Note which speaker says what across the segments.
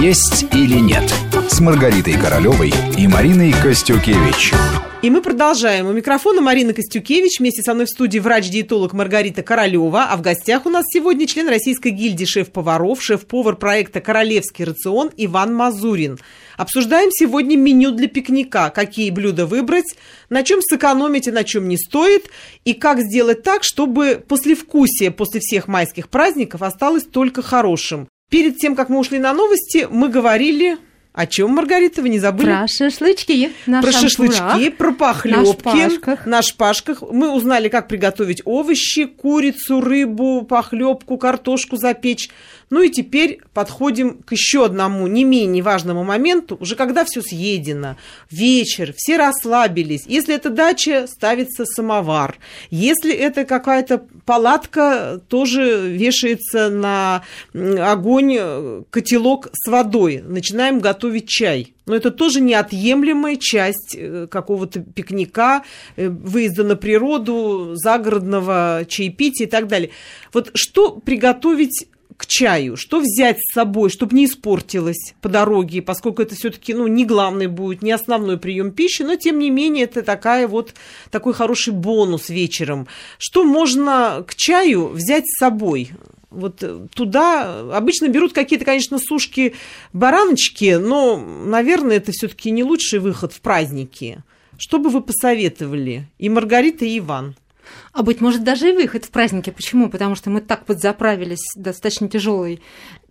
Speaker 1: «Есть или нет» с Маргаритой Королевой и Мариной Костюкевич.
Speaker 2: И мы продолжаем. У микрофона Марина Костюкевич. Вместе со мной в студии врач-диетолог Маргарита Королева. А в гостях у нас сегодня член Российской гильдии шеф-поваров, шеф-повар проекта «Королевский рацион» Иван Мазурин. Обсуждаем сегодня меню для пикника. Какие блюда выбрать, на чем сэкономить и на чем не стоит. И как сделать так, чтобы послевкусие после всех майских праздников осталось только хорошим. Перед тем, как мы ушли на новости, мы говорили о чем, Маргарита, вы не забыли?
Speaker 3: Про шашлычки.
Speaker 2: На про шашлычки, про похлебки. На шпажках. на шпажках. Мы узнали, как приготовить овощи, курицу, рыбу, похлебку, картошку запечь. Ну и теперь подходим к еще одному не менее важному моменту, уже когда все съедено, вечер, все расслабились. Если это дача, ставится самовар. Если это какая-то палатка, тоже вешается на огонь э, котелок с водой. Начинаем готовить чай. Но это тоже неотъемлемая часть э, какого-то пикника, э, выезда на природу, загородного чаепития и так далее. Вот что приготовить к чаю, что взять с собой, чтобы не испортилось по дороге, поскольку это все-таки ну, не главный будет, не основной прием пищи, но тем не менее это такая вот, такой хороший бонус вечером. Что можно к чаю взять с собой? Вот туда обычно берут какие-то, конечно, сушки бараночки, но, наверное, это все-таки не лучший выход в праздники. Что бы вы посоветовали? И Маргарита, и Иван.
Speaker 3: А быть может, даже и выход в празднике. Почему? Потому что мы так подзаправились достаточно тяжелой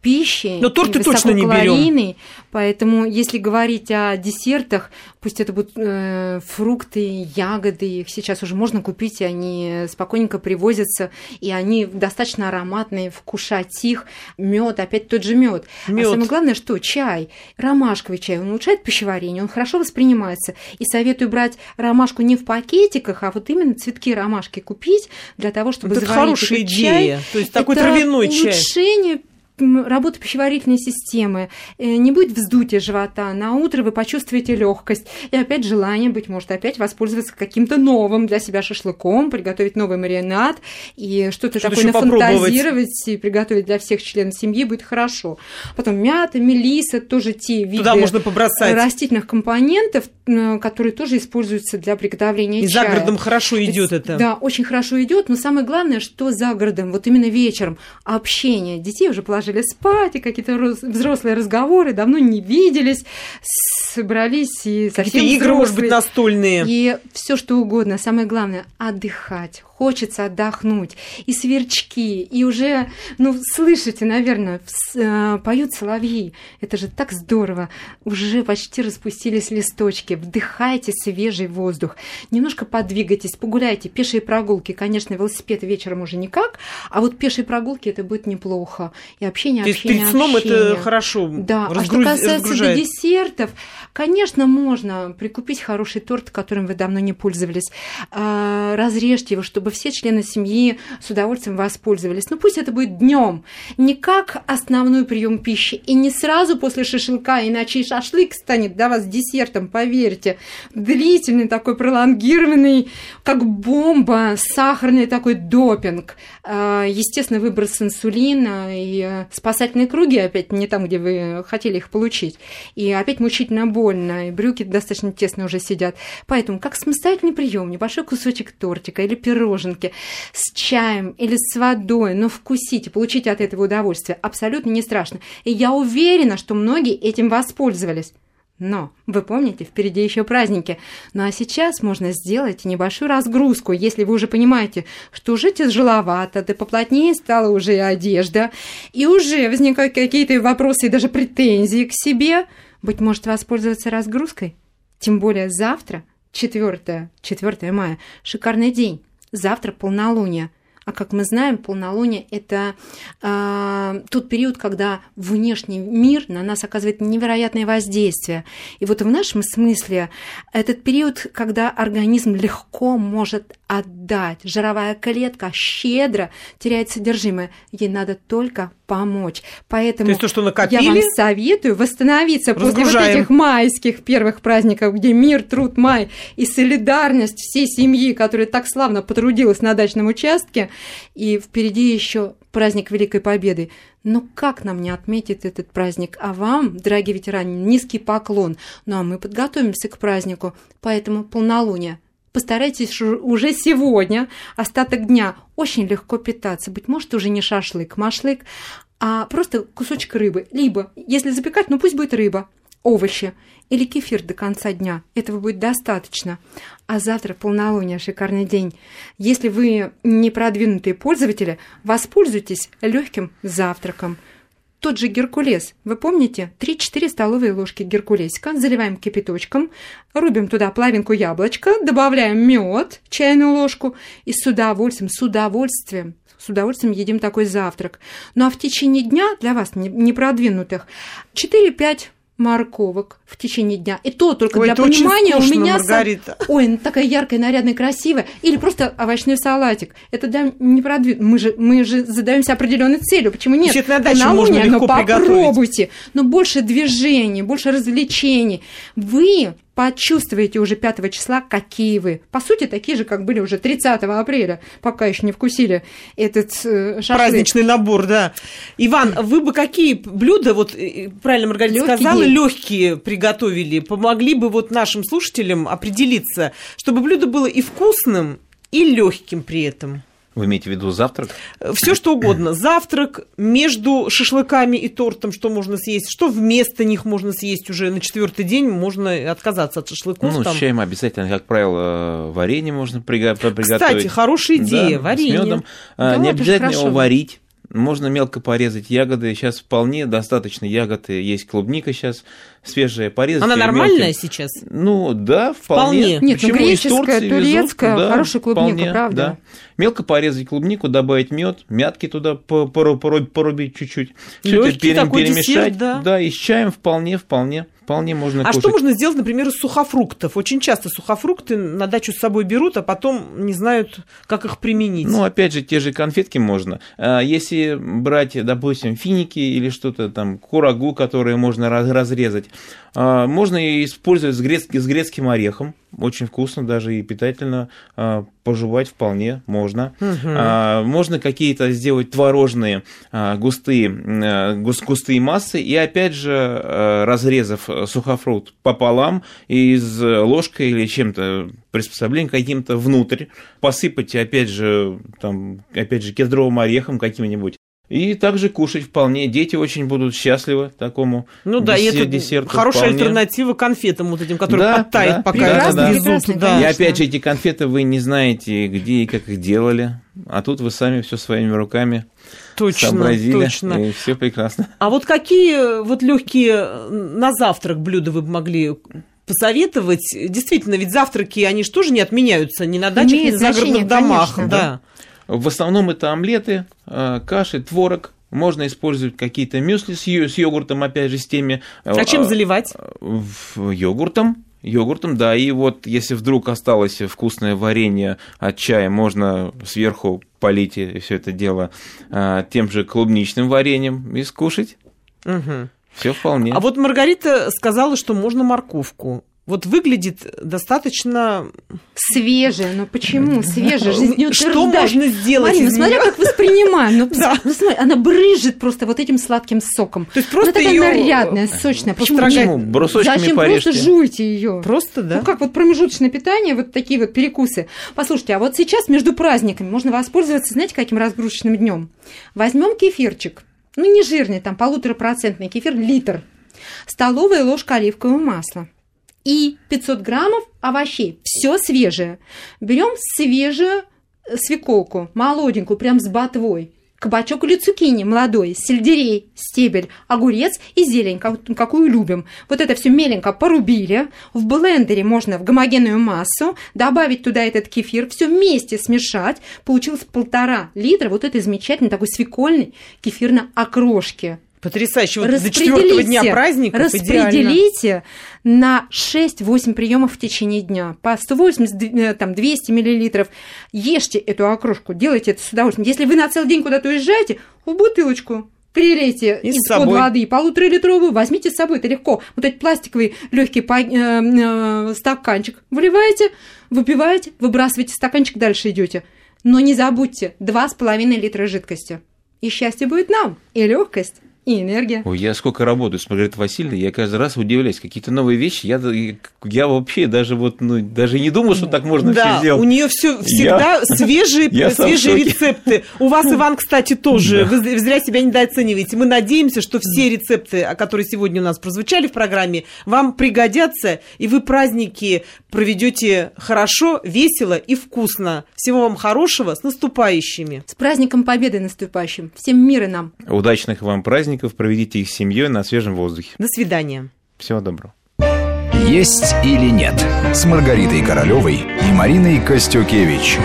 Speaker 3: пищи.
Speaker 2: Но торты точно не берем.
Speaker 3: Поэтому, если говорить о десертах, пусть это будут э, фрукты, ягоды, их сейчас уже можно купить, и они спокойненько привозятся, и они достаточно ароматные, вкушать их. Мед, опять тот же мед. А самое главное, что чай, ромашковый чай, он улучшает пищеварение, он хорошо воспринимается. И советую брать ромашку не в пакетиках, а вот именно цветки ромашки купить для того, чтобы
Speaker 2: это хорошая идея.
Speaker 3: Чай.
Speaker 2: То есть такой это травяной
Speaker 3: чай. Улучшение работы пищеварительной системы, э, не будет вздутия живота, на утро вы почувствуете легкость и опять желание, быть может, опять воспользоваться каким-то новым для себя шашлыком, приготовить новый маринад и что-то что такое нафантазировать и приготовить для всех членов семьи будет хорошо. Потом мята, мелиса, тоже те виды
Speaker 2: Туда можно побросать.
Speaker 3: растительных компонентов, которые тоже используются для приготовления
Speaker 2: и
Speaker 3: чая.
Speaker 2: за городом хорошо идет это.
Speaker 3: Да, очень хорошо идет, но самое главное, что за городом, вот именно вечером общение. Детей уже положили ложили спать, и какие-то взрослые разговоры, давно не виделись, собрались и совсем Какие
Speaker 2: игры, может быть, настольные.
Speaker 3: И все что угодно. Самое главное – отдыхать, хочется отдохнуть. И сверчки, и уже, ну, слышите, наверное, э, поют соловьи. Это же так здорово. Уже почти распустились листочки. Вдыхайте свежий воздух. Немножко подвигайтесь, погуляйте. Пешие прогулки, конечно, велосипед вечером уже никак, а вот пешие прогулки это будет неплохо. И общение,
Speaker 2: То
Speaker 3: общение,
Speaker 2: есть перед сном
Speaker 3: общение.
Speaker 2: это хорошо
Speaker 3: Да, разгруз... а что касается разгружает. десертов, конечно, можно прикупить хороший торт, которым вы давно не пользовались. А, разрежьте его, чтобы все члены семьи с удовольствием воспользовались. Но ну, пусть это будет днем, не как основной прием пищи, и не сразу после шашлыка, иначе и шашлык станет для вас десертом, поверьте. Длительный такой пролонгированный, как бомба, сахарный такой допинг. А, естественно, выброс инсулина и спасательные круги опять не там, где вы хотели их получить. И опять мучительно больно, и брюки достаточно тесно уже сидят. Поэтому как самостоятельный прием, небольшой кусочек тортика или пирожного, пироженки с чаем или с водой, но вкусите, получите от этого удовольствие, абсолютно не страшно. И я уверена, что многие этим воспользовались. Но, вы помните, впереди еще праздники. Ну а сейчас можно сделать небольшую разгрузку, если вы уже понимаете, что уже тяжеловато, да поплотнее стала уже одежда, и уже возникают какие-то вопросы и даже претензии к себе. Быть может, воспользоваться разгрузкой? Тем более завтра, 4, 4 мая, шикарный день завтра полнолуние. А как мы знаем, полнолуние – это э, тот период, когда внешний мир на нас оказывает невероятное воздействие. И вот в нашем смысле этот период, когда организм легко может отдать. Жировая клетка щедро теряет содержимое. Ей надо только помочь. Поэтому
Speaker 2: то есть то, что накопили,
Speaker 3: я вам советую восстановиться после вот этих майских первых праздников, где мир, труд, май и солидарность всей семьи, которая так славно потрудилась на дачном участке. И впереди еще праздник Великой Победы. Но как нам не отметить этот праздник? А вам, дорогие ветераны, низкий поклон. Ну а мы подготовимся к празднику, поэтому полнолуние. Постарайтесь уже сегодня, остаток дня, очень легко питаться. Быть может, уже не шашлык, машлык, а просто кусочек рыбы. Либо, если запекать, ну пусть будет рыба, овощи или кефир до конца дня. Этого будет достаточно. А завтра полнолуние, шикарный день. Если вы не продвинутые пользователи, воспользуйтесь легким завтраком – тот же геркулес, вы помните? 3-4 столовые ложки геркулесика. Заливаем кипяточком, рубим туда половинку яблочка, добавляем мед, чайную ложку. И с удовольствием, с удовольствием с удовольствием едим такой завтрак. Ну а в течение дня для вас, непродвинутых, 4-5 морковок в течение дня. И то только Ой, для понимания
Speaker 2: скучно,
Speaker 3: у меня...
Speaker 2: Маргарита.
Speaker 3: Ой, ну, такая яркая, нарядная, красивая. Или просто овощной салатик. Это да, не продвиг... мы, же, мы же задаемся определенной целью. Почему нет?
Speaker 2: Значит, на даче можно легко
Speaker 3: но попробуйте. Но больше движений, больше развлечений. Вы почувствуете уже 5 числа, какие вы. По сути, такие же, как были уже 30 апреля, пока еще не вкусили этот э, шашлык.
Speaker 2: Праздничный набор, да. Иван, вы бы какие блюда, вот э, правильно Маргарита легкие. сказала, легкие приготовили, помогли бы вот нашим слушателям определиться, чтобы блюдо было и вкусным, и легким при этом?
Speaker 4: Вы имеете в виду завтрак?
Speaker 2: Все что угодно. Завтрак между шашлыками и тортом, что можно съесть, что вместо них можно съесть уже на четвертый день, можно отказаться от шашлыков.
Speaker 4: Ну, там. с чаем обязательно, как правило, варенье можно приготовить.
Speaker 2: Кстати, хорошая идея, да, варенье. С медом.
Speaker 4: Да, Не обязательно его варить. Можно мелко порезать ягоды. Сейчас вполне достаточно ягод. Есть клубника сейчас свежая, порезать.
Speaker 2: Она нормальная мелким. сейчас?
Speaker 4: Ну, да, вполне.
Speaker 3: вполне. Нет, ну, греческая, турецкая, везут, да, хорошая клубника, вполне, правда. Да.
Speaker 4: Мелко порезать клубнику, добавить мед, мятки туда порубить чуть-чуть. Все это перемешать. Десерт, да. да, и с чаем вполне, вполне. Вполне можно
Speaker 2: а кушать. что можно сделать, например, из сухофруктов? Очень часто сухофрукты на дачу с собой берут, а потом не знают, как их применить.
Speaker 4: Ну, опять же, те же конфетки можно. А если брать, допустим, финики или что-то там, курагу, которые можно разрезать, а, можно использовать с, грецким, с грецким орехом. Очень вкусно, даже и питательно. А, пожевать вполне можно. Угу. Можно какие-то сделать творожные густые, густые массы. И опять же, разрезав сухофрукт пополам и с ложкой или чем-то приспособлением каким-то внутрь, посыпать, опять же, там, опять же, кедровым орехом каким-нибудь. И также кушать вполне. Дети очень будут счастливы такому
Speaker 2: Ну да, десер- это десерту хорошая вполне. альтернатива конфетам вот этим, которые да, подтают, да, пока да, да, везут.
Speaker 4: Да. И опять же, эти конфеты вы не знаете, где и как их делали. А тут вы сами все своими руками точно, сообразили, точно. и все прекрасно.
Speaker 2: А вот какие вот легкие на завтрак блюда вы бы могли посоветовать? Действительно, ведь завтраки, они же тоже не отменяются ни на дачах, ни на загородных домах. Конечно, да. да.
Speaker 4: В основном это омлеты, э, каши, творог. Можно использовать какие-то мюсли с, йогуртом, опять же, с теми...
Speaker 2: Э, а чем заливать?
Speaker 4: Йогуртом. Йогуртом, да. И вот если вдруг осталось вкусное варенье от чая, можно сверху полить все это дело э, тем же клубничным вареньем и скушать. Угу. Все вполне.
Speaker 2: А вот Маргарита сказала, что можно морковку вот выглядит достаточно...
Speaker 3: Свежая, но почему свежая?
Speaker 2: Что можно сделать
Speaker 3: Марина, из смотря как воспринимаем. Ну, да. ну, смотри, она брыжет просто вот этим сладким соком.
Speaker 2: То есть просто
Speaker 3: она такая
Speaker 2: её...
Speaker 3: нарядная, сочная. Почему?
Speaker 4: Почему? Брусочками
Speaker 3: Зачем
Speaker 4: порежьте.
Speaker 3: просто жуйте ее?
Speaker 2: Просто, да?
Speaker 3: Ну, как вот промежуточное питание, вот такие вот перекусы. Послушайте, а вот сейчас между праздниками можно воспользоваться, знаете, каким разгрузочным днем? Возьмем кефирчик, ну, не жирный, там, полуторапроцентный кефир, литр, столовая ложка оливкового масла, и 500 граммов овощей. Все свежее. Берем свежую э, свеколку, молоденькую, прям с ботвой. Кабачок или цукини молодой, сельдерей, стебель, огурец и зелень, какую любим. Вот это все меленько порубили. В блендере можно в гомогенную массу добавить туда этот кефир, все вместе смешать. Получилось полтора литра вот этой замечательной такой свекольной кефирной окрошки
Speaker 2: Потрясающе. Вот до четвертого дня праздника
Speaker 3: Распределите идеально. на 6-8 приемов в течение дня. По 180, э, там, 200 миллилитров. Ешьте эту окрошку, делайте это с удовольствием. Если вы на целый день куда-то уезжаете, в бутылочку прилейте из-под воды полуторалитровую, возьмите с собой, это легко. Вот этот пластиковый легкий э, э, стаканчик выливаете, выпиваете, выбрасываете стаканчик, дальше идете. Но не забудьте, 2,5 литра жидкости. И счастье будет нам, и легкость и энергия.
Speaker 4: Ой, я сколько работаю с Маргаритой Васильевной, я каждый раз удивляюсь, какие-то новые вещи. Я, я вообще даже вот, ну, даже не думал, что так можно
Speaker 2: да,
Speaker 4: все сделать.
Speaker 2: у нее все всегда я... свежие, я свежие рецепты. У вас, Иван, кстати, тоже. Да. Вы зря себя недооцениваете. Мы надеемся, что все рецепты, которые сегодня у нас прозвучали в программе, вам пригодятся, и вы праздники проведете хорошо, весело и вкусно. Всего вам хорошего, с наступающими.
Speaker 3: С праздником Победы наступающим. Всем мира нам.
Speaker 4: Удачных вам праздников праздников проведите их с семьей на свежем воздухе.
Speaker 2: До свидания.
Speaker 4: Всего доброго.
Speaker 1: Есть или нет с Маргаритой Королевой и Мариной Костюкевич.